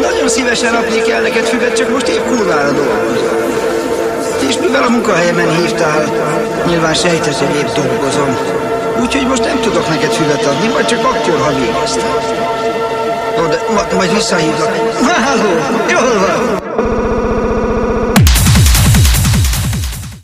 Nagyon szívesen adnék el neked füvet, csak most épp kurvára dolgozom. És mivel a munkahelyemen hívtál, nyilván sejtesz, hogy épp dolgozom. Úgyhogy most nem tudok neked füvet adni, majd csak akkor, ha végeztem. Ó, de ma, majd visszahívlak. Háló, jól van.